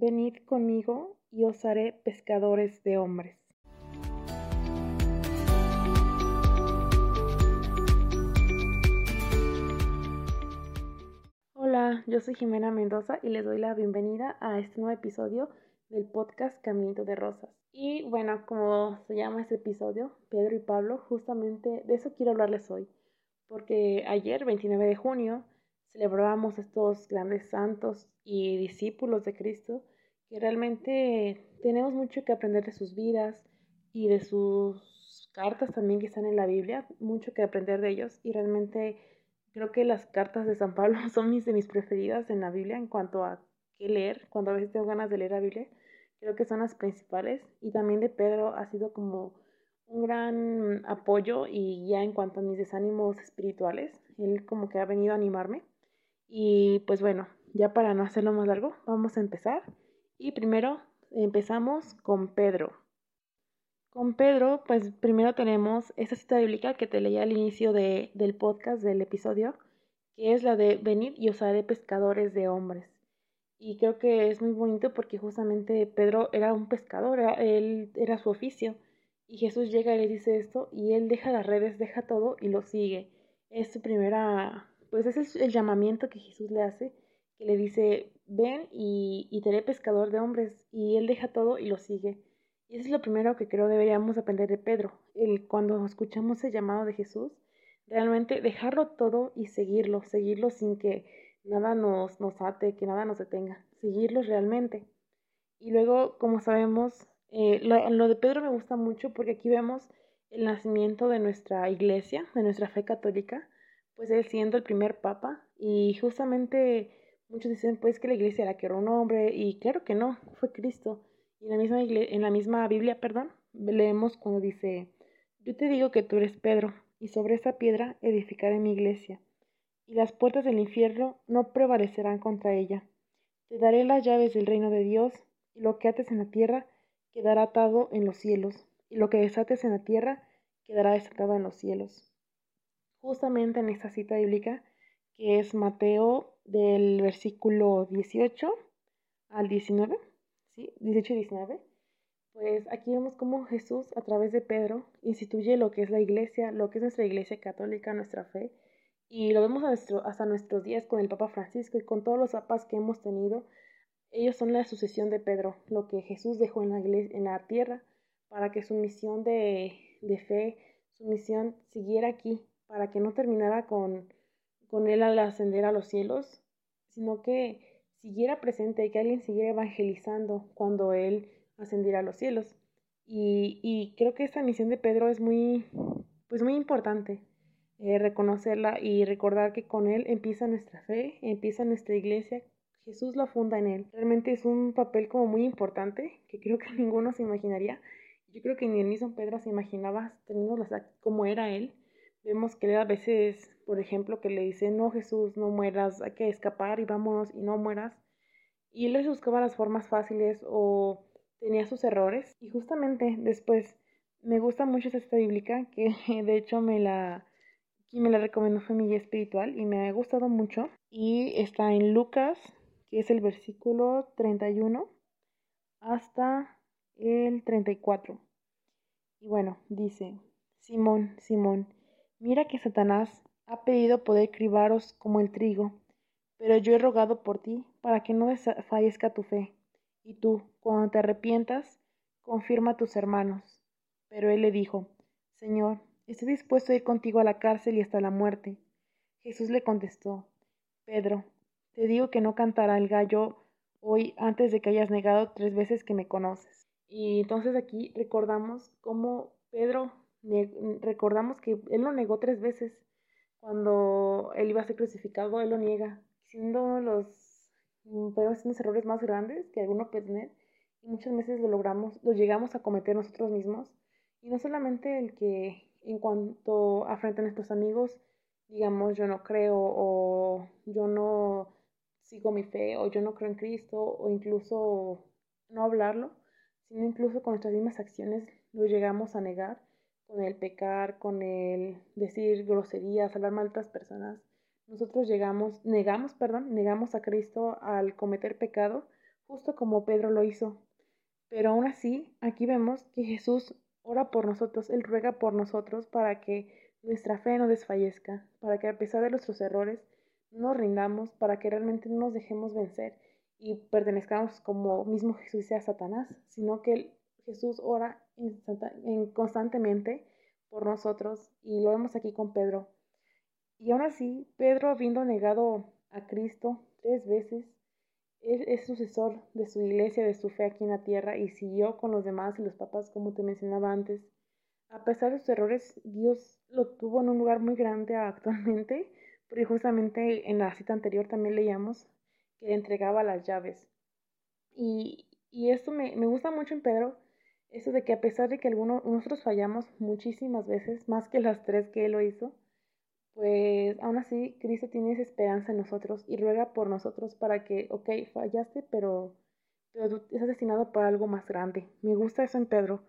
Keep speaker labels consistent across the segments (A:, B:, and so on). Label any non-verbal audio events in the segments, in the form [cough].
A: venid conmigo y os haré pescadores de hombres. Hola, yo soy Jimena Mendoza y les doy la bienvenida a este nuevo episodio del podcast Caminito de Rosas. Y bueno, como se llama este episodio, Pedro y Pablo, justamente de eso quiero hablarles hoy, porque ayer, 29 de junio, celebrábamos estos grandes santos y discípulos de Cristo que realmente tenemos mucho que aprender de sus vidas y de sus cartas también que están en la Biblia, mucho que aprender de ellos y realmente creo que las cartas de San Pablo [laughs] son mis de mis preferidas en la Biblia en cuanto a qué leer, cuando a veces tengo ganas de leer la Biblia, creo que son las principales y también de Pedro ha sido como un gran apoyo y ya en cuanto a mis desánimos espirituales, él como que ha venido a animarme y pues bueno, ya para no hacerlo más largo, vamos a empezar. Y primero empezamos con Pedro. Con Pedro, pues primero tenemos esa cita bíblica que te leía al inicio de, del podcast, del episodio, que es la de venir y os haré pescadores de hombres. Y creo que es muy bonito porque justamente Pedro era un pescador, él era su oficio. Y Jesús llega y le dice esto y él deja las redes, deja todo y lo sigue. Es su primera pues es el llamamiento que Jesús le hace, que le dice, ven y, y te haré pescador de hombres, y él deja todo y lo sigue. Y eso es lo primero que creo deberíamos aprender de Pedro, el, cuando escuchamos el llamado de Jesús, realmente dejarlo todo y seguirlo, seguirlo sin que nada nos, nos ate, que nada nos detenga, seguirlo realmente. Y luego, como sabemos, eh, lo, lo de Pedro me gusta mucho porque aquí vemos el nacimiento de nuestra iglesia, de nuestra fe católica, pues él siendo el primer papa y justamente muchos dicen pues que la iglesia que era un hombre y claro que no, fue Cristo. Y en la misma, en la misma Biblia, perdón, leemos cuando dice, yo te digo que tú eres Pedro y sobre esa piedra edificaré mi iglesia y las puertas del infierno no prevalecerán contra ella. Te daré las llaves del reino de Dios y lo que ates en la tierra quedará atado en los cielos y lo que desates en la tierra quedará desatado en los cielos justamente en esta cita bíblica que es Mateo del versículo 18 al 19, ¿sí? 18 y 19. Pues aquí vemos cómo Jesús a través de Pedro instituye lo que es la iglesia, lo que es nuestra iglesia católica, nuestra fe, y lo vemos hasta nuestros días con el Papa Francisco y con todos los papas que hemos tenido. Ellos son la sucesión de Pedro, lo que Jesús dejó en la, iglesia, en la tierra para que su misión de, de fe, su misión siguiera aquí para que no terminara con, con él al ascender a los cielos, sino que siguiera presente y que alguien siguiera evangelizando cuando él ascendiera a los cielos. Y, y creo que esta misión de Pedro es muy, pues muy importante, eh, reconocerla y recordar que con él empieza nuestra fe, empieza nuestra iglesia, Jesús la funda en él. Realmente es un papel como muy importante que creo que [laughs] ninguno se imaginaría. Yo creo que ni el mismo Pedro se imaginaba teniendo como era él Vemos que a veces, por ejemplo, que le dice, no Jesús, no mueras, hay que escapar y vámonos y no mueras. Y él les buscaba las formas fáciles o tenía sus errores. Y justamente después me gusta mucho esta bíblica, que [laughs] de hecho me la, quien me la recomendó fue mi guía espiritual y me ha gustado mucho. Y está en Lucas, que es el versículo 31 hasta el 34. Y bueno, dice, Simón, Simón, Mira que Satanás ha pedido poder cribaros como el trigo, pero yo he rogado por ti para que no desfallezca tu fe. Y tú, cuando te arrepientas, confirma a tus hermanos. Pero él le dijo, Señor, estoy dispuesto a ir contigo a la cárcel y hasta la muerte. Jesús le contestó, Pedro, te digo que no cantará el gallo hoy antes de que hayas negado tres veces que me conoces. Y entonces aquí recordamos cómo Pedro recordamos que él lo negó tres veces. Cuando él iba a ser crucificado, él lo niega, siendo los, mm, los errores más grandes que alguno puede tener. Y muchas veces lo logramos, lo llegamos a cometer nosotros mismos. Y no solamente el que en cuanto a frente a nuestros amigos, digamos, yo no creo o yo no sigo mi fe o yo no creo en Cristo o incluso no hablarlo, sino incluso con nuestras mismas acciones lo llegamos a negar con el pecar, con el decir groserías, hablar mal a otras personas, nosotros llegamos, negamos, perdón, negamos a Cristo al cometer pecado, justo como Pedro lo hizo. Pero aún así, aquí vemos que Jesús ora por nosotros, Él ruega por nosotros para que nuestra fe no desfallezca, para que a pesar de nuestros errores no nos rindamos, para que realmente no nos dejemos vencer y pertenezcamos como mismo Jesús sea Satanás, sino que Jesús ora constantemente por nosotros y lo vemos aquí con Pedro. Y aún así, Pedro, habiendo negado a Cristo tres veces, él es sucesor de su iglesia, de su fe aquí en la tierra y siguió con los demás y los papás, como te mencionaba antes. A pesar de sus errores, Dios lo tuvo en un lugar muy grande [laughs] actualmente, porque justamente en la cita anterior también leíamos que le entregaba las llaves. Y, y esto me, me, gusta mucho en Pedro, eso de que a pesar de que algunos, nosotros fallamos muchísimas veces, más que las tres que él lo hizo, pues aún así Cristo tiene esa esperanza en nosotros y ruega por nosotros para que, ok, fallaste, pero, pero tú estás destinado para algo más grande. Me gusta eso en Pedro,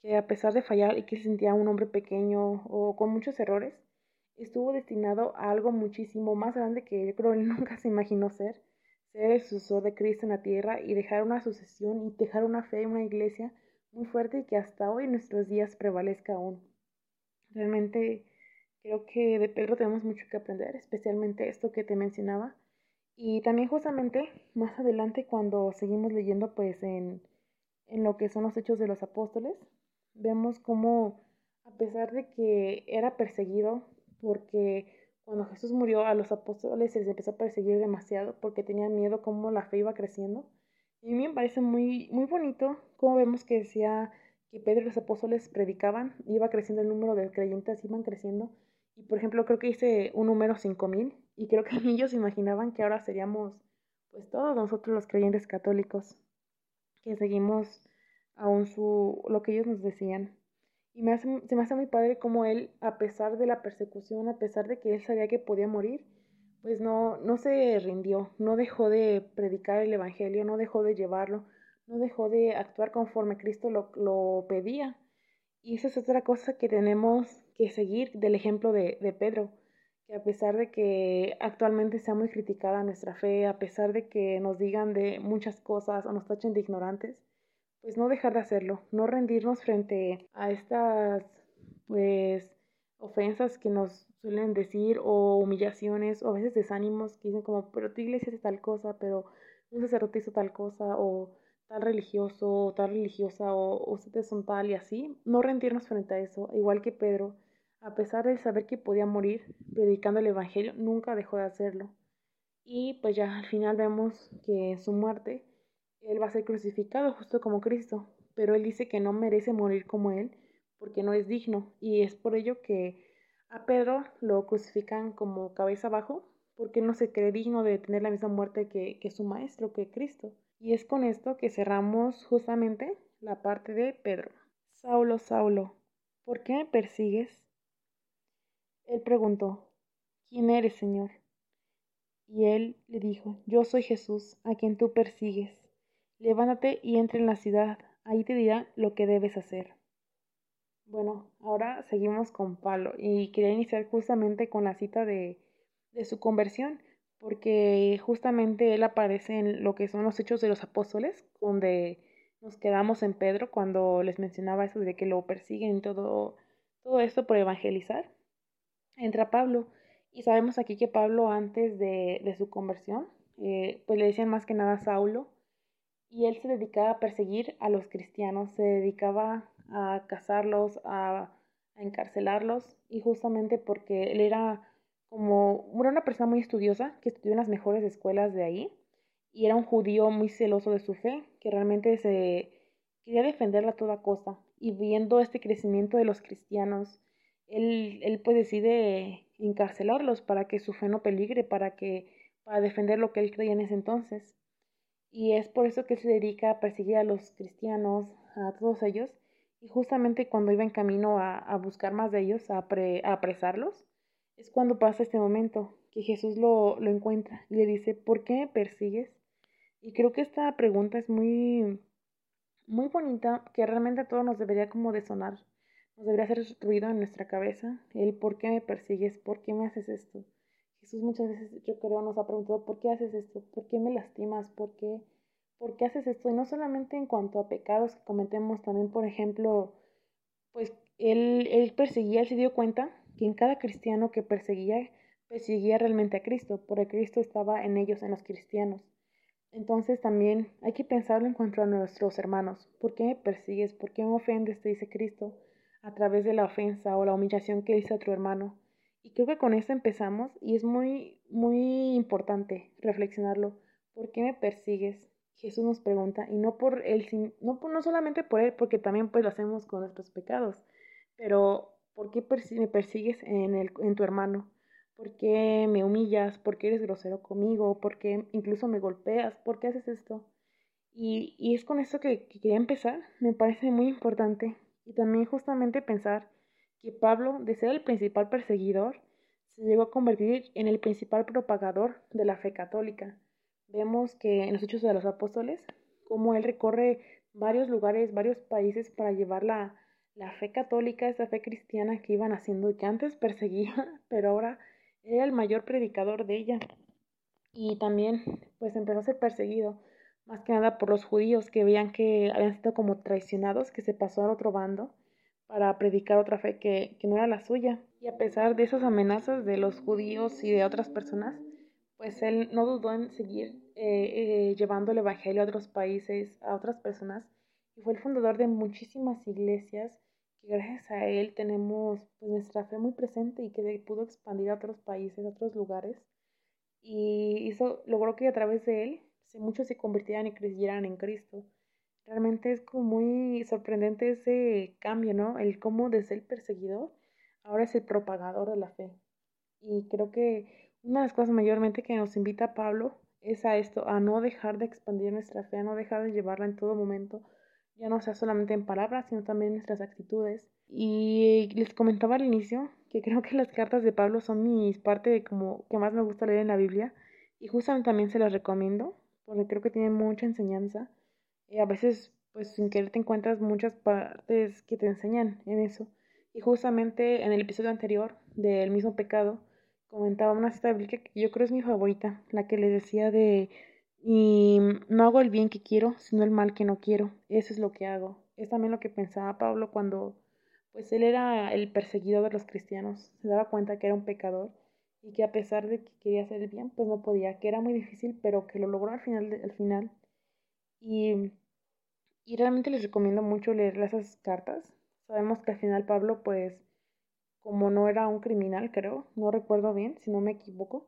A: que a pesar de fallar y que se sentía un hombre pequeño o con muchos errores, estuvo destinado a algo muchísimo más grande que yo creo él [laughs] nunca se imaginó ser, ser el sucesor de Cristo en la tierra y dejar una sucesión y dejar una fe, una iglesia muy fuerte y que hasta hoy nuestros días prevalezca aún. Realmente Creo que de Pedro tenemos mucho que aprender, especialmente esto que te mencionaba. Y también justamente más adelante cuando seguimos leyendo pues en, en lo que son los hechos de los apóstoles, vemos cómo a pesar de que era perseguido, porque cuando Jesús murió a los apóstoles se les empezó a perseguir demasiado porque tenían miedo cómo la fe iba creciendo. Y a mí me parece muy, muy bonito cómo vemos que decía que Pedro y los apóstoles predicaban, iba creciendo el número de creyentes, iban creciendo, y por ejemplo, creo que hice un número 5000 y creo que [laughs] ellos imaginaban que ahora seríamos pues todos nosotros los creyentes católicos que seguimos aún su lo que ellos nos decían. Y me hace, se me hace muy padre como él, a pesar de la persecución, a pesar de que él sabía que podía morir, pues no, no se rindió, no dejó de predicar el Evangelio, no dejó de llevarlo, no dejó de actuar conforme Cristo lo, lo pedía. Y esa es otra cosa que tenemos que seguir del ejemplo de, de Pedro, que a pesar de que actualmente sea muy criticada nuestra fe, a pesar de que nos digan de muchas cosas o nos tachen de ignorantes, pues no dejar de hacerlo, no rendirnos frente a estas pues ofensas que nos suelen decir o humillaciones o a veces desánimos que dicen como, pero tu iglesia es tal cosa, pero un sacerdote hizo tal cosa o tal religioso o tal religiosa o ustedes son tal y así, no rendirnos frente a eso, igual que Pedro, a pesar de saber que podía morir predicando el Evangelio, nunca dejó de hacerlo. Y pues ya al final vemos que en su muerte él va a ser crucificado justo como Cristo, pero él dice que no merece morir como él porque no es digno y es por ello que a Pedro lo crucifican como cabeza abajo porque no se cree digno de tener la misma muerte que, que su maestro, que Cristo. Y es con esto que cerramos justamente la parte de Pedro. Saulo, Saulo, ¿por qué me persigues? Él preguntó, ¿quién eres, Señor? Y él le dijo, yo soy Jesús, a quien tú persigues. Levántate y entra en la ciudad, ahí te dirá lo que debes hacer. Bueno, ahora seguimos con Pablo y quería iniciar justamente con la cita de, de su conversión, porque justamente él aparece en lo que son los hechos de los apóstoles, donde nos quedamos en Pedro cuando les mencionaba eso de que lo persiguen y todo, todo esto por evangelizar entra Pablo. Y sabemos aquí que Pablo antes de, de su conversión, eh, pues le decían más que nada Saulo, y él se dedicaba a perseguir a los cristianos, se dedicaba a cazarlos, a, encarcelarlos, y justamente porque él era como era una persona muy estudiosa, que estudió en las mejores escuelas de ahí, y era un judío muy celoso de su fe, que realmente se quería defenderla a toda costa, y viendo este crecimiento de los cristianos, él, él pues decide encarcelarlos para que su fe no peligre, para que para defender lo que él creía en ese entonces. Y es por eso que se dedica a perseguir a los cristianos, a todos ellos, y justamente cuando iba en camino a, a buscar más de ellos, a, a, apresarlos, es cuando pasa este momento, que Jesús lo, lo encuentra y le dice, ¿por qué me persigues? Y creo que esta pregunta es muy, muy bonita, que realmente a todos nos debería como de sonar nos debería hacer ruido en nuestra cabeza el por qué me persigues, por qué me haces esto. Jesús muchas veces yo creo nos ha preguntado por qué haces esto, por qué me lastimas, por qué, ¿por qué haces esto? Y no solamente en cuanto a pecados que cometemos, también, por ejemplo, pues él, él perseguía, él se dio cuenta que en cada cristiano que perseguía, perseguía realmente a Cristo, porque Cristo estaba en ellos, en los cristianos. Entonces también hay que pensarlo en cuanto a nuestros hermanos. ¿Por qué me persigues? ¿Por qué me ofendes? Te dice Cristo a través de la ofensa o la humillación que hizo a tu hermano. Y creo que con esto empezamos y es muy, muy importante reflexionarlo. ¿Por qué me persigues? Jesús nos pregunta, y no por él, no, no solamente por él, porque también pues lo hacemos con nuestros pecados, pero ¿por qué me persigues en, el, en tu hermano? ¿Por qué me humillas? ¿Por qué eres grosero conmigo? ¿Por qué incluso me golpeas? ¿Por qué haces esto? Y, y es con esto que, que quería empezar. Me parece muy importante. Y también justamente pensar que Pablo, de ser el principal perseguidor, se llegó a convertir en el principal propagador de la fe católica. Vemos que en los Hechos de los Apóstoles, cómo él recorre varios lugares, varios países para llevar la, la fe católica, esa fe cristiana que iban haciendo que antes perseguía, [laughs] pero ahora era el mayor predicador de ella. Y también pues empezó a ser perseguido, más que nada por los judíos que veían que habían sido como traicionados, que se pasó al otro bando para predicar otra fe que, que no era la suya. Y a pesar de esas amenazas de los judíos y de otras personas, pues él no dudó en seguir eh, eh, llevando el Evangelio a otros países, a otras personas, y fue el fundador de muchísimas iglesias gracias a él tenemos pues, nuestra fe muy presente y que pudo expandir a otros países, a otros lugares. Y hizo, logró que a través de él muchos se convirtieran y creyeran en Cristo. Realmente es como muy sorprendente ese cambio, ¿no? El cómo de ser perseguidor ahora es el propagador de la fe. Y creo que una de las cosas mayormente que nos invita Pablo es a esto, a no dejar de expandir nuestra fe, a no dejar de llevarla en todo momento, ya no sea solamente en palabras, sino también en nuestras actitudes. Y les comentaba al inicio que creo que las cartas de Pablo son mi parte como que más me gusta leer en la Biblia y justamente también se las recomiendo porque creo que tienen mucha enseñanza. Y a veces, pues sin querer te encuentras muchas partes que te enseñan en eso. Y justamente en el episodio anterior del mismo pecado comentaba una cita bíblica que yo creo es mi favorita, la que les decía de y no hago el bien que quiero, sino el mal que no quiero. Eso es lo que hago. Es también lo que pensaba Pablo cuando pues él era el perseguido de los cristianos. Se daba cuenta que era un pecador y que a pesar de que quería hacer el bien, pues no podía, que era muy difícil, pero que lo logró al final. al final. Y, y realmente les recomiendo mucho leer esas cartas. Sabemos que al final Pablo, pues, como no era un criminal, creo, no recuerdo bien, si no me equivoco,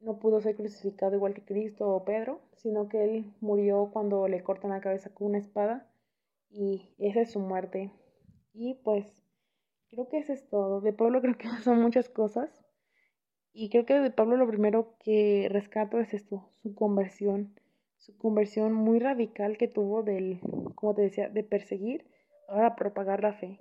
A: no pudo ser crucificado igual que Cristo o Pedro, sino que él murió cuando le cortan la cabeza con una espada y esa es su muerte. Y pues creo que eso es todo. De Pablo [laughs] creo que son muchas cosas y creo que de Pablo lo primero que rescato es esto, su conversión, su conversión muy radical que tuvo del, como te decía, de perseguir, ahora propagar la fe.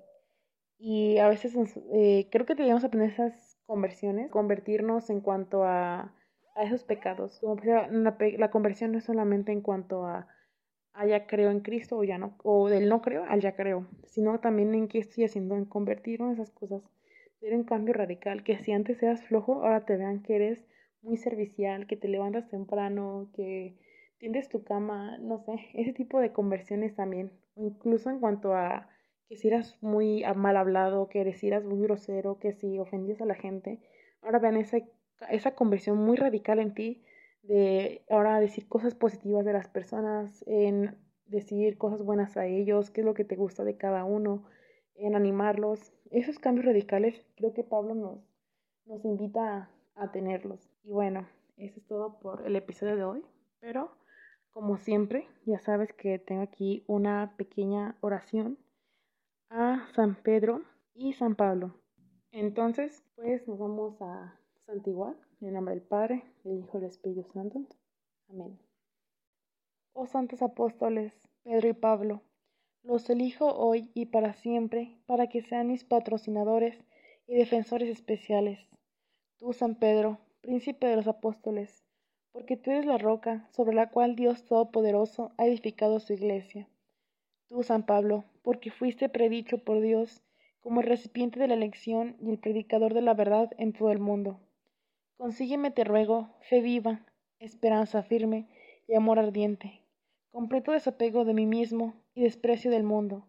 A: Y a veces eh, creo que debemos aprender esas conversiones, convertirnos en cuanto a a esos pecados. Como la, la, conversión no es solamente en cuanto a, ya creo en Cristo o ya no, o del no creo al ya creo, sino también en qué estoy haciendo, en convertir en esas cosas, tener un cambio radical, que si antes eras flojo, ahora te vean que eres muy servicial, que te levantas temprano, que tiendes tu cama, no sé, ese tipo de conversiones también, incluso en cuanto a que si eras muy mal hablado, que si eras muy grosero, que si ofendías a la gente, ahora vean ese esa conversión muy radical en ti de ahora decir cosas positivas de las personas, en decir cosas buenas a ellos, qué es lo que te gusta de cada uno, en animarlos. Esos cambios radicales creo que Pablo nos, nos invita a, tenerlos. Y bueno, eso es todo por el episodio de hoy. Pero, como siempre, ya sabes que tengo aquí una pequeña oración San Pedro y San Pablo. Entonces, pues nos vamos a santiguar en el nombre del Padre, del Hijo y del Espíritu Santo. Amén. Oh santos apóstoles, Pedro y Pablo, los elijo hoy y para siempre para que sean mis patrocinadores y defensores especiales. Tú, San Pedro, príncipe de los apóstoles, porque tú eres la roca sobre la cual Dios Todopoderoso ha edificado su iglesia. Tú, San Pablo, porque fuiste predicho por Dios como el recipiente de la elección y el predicador de la verdad en todo el mundo. Consígueme, te ruego, fe viva, esperanza firme y amor ardiente, completo desapego de mí mismo y desprecio del mundo,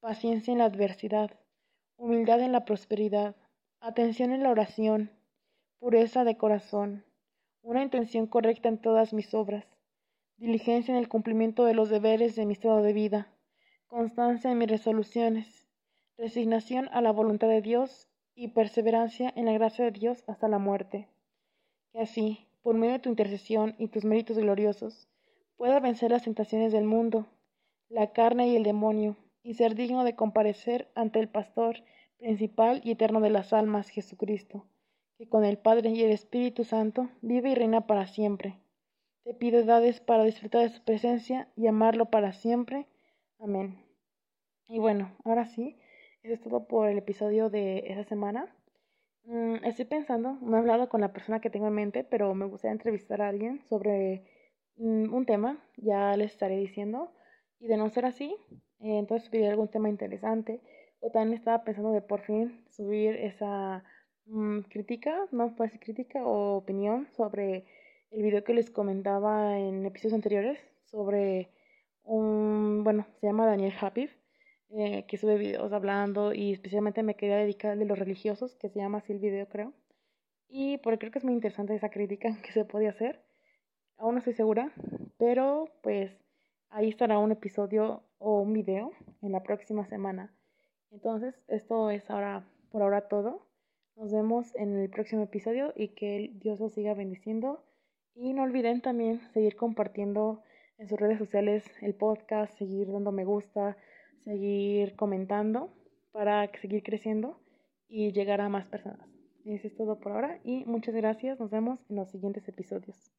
A: paciencia en la adversidad, humildad en la prosperidad, atención en la oración, pureza de corazón, una intención correcta en todas mis obras, diligencia en el cumplimiento de los deberes de mi estado de vida, constancia en mis resoluciones, resignación a la voluntad de Dios y perseverancia en la gracia de Dios hasta la muerte. Que así, por medio de tu intercesión y tus méritos gloriosos, pueda vencer las tentaciones del mundo, la carne y el demonio, y ser digno de comparecer ante el Pastor principal y eterno de las almas, Jesucristo, que con el Padre y el Espíritu Santo vive y reina para siempre. Te pido edades para disfrutar de su presencia y amarlo para siempre. Amén. Y bueno, ahora sí, eso es todo por el episodio de esta semana. Mm, estoy pensando, no he hablado con la persona que tengo en mente, pero me gustaría entrevistar a alguien sobre mm, un tema, ya les estaré diciendo. Y de no ser así, eh, entonces subiré algún tema interesante. O también estaba pensando de por fin subir esa mm, crítica, no puede ser crítica o opinión sobre el video que les comentaba en episodios anteriores sobre un, bueno, se llama Daniel Habib eh, que sube videos hablando y especialmente me quería dedicar de los religiosos, que se llama así el video creo. Y porque creo que es muy interesante esa crítica [laughs] que se puede hacer. Aún no estoy segura, pero pues ahí estará un episodio o un video en la próxima semana. Entonces, esto es ahora por ahora todo. Nos vemos en el próximo episodio y que Dios los siga bendiciendo. Y no olviden también seguir compartiendo en sus redes sociales el podcast, seguir dando me gusta, seguir comentando para seguir creciendo y llegar a más personas. Eso es todo por ahora y muchas gracias. Nos vemos en los siguientes episodios.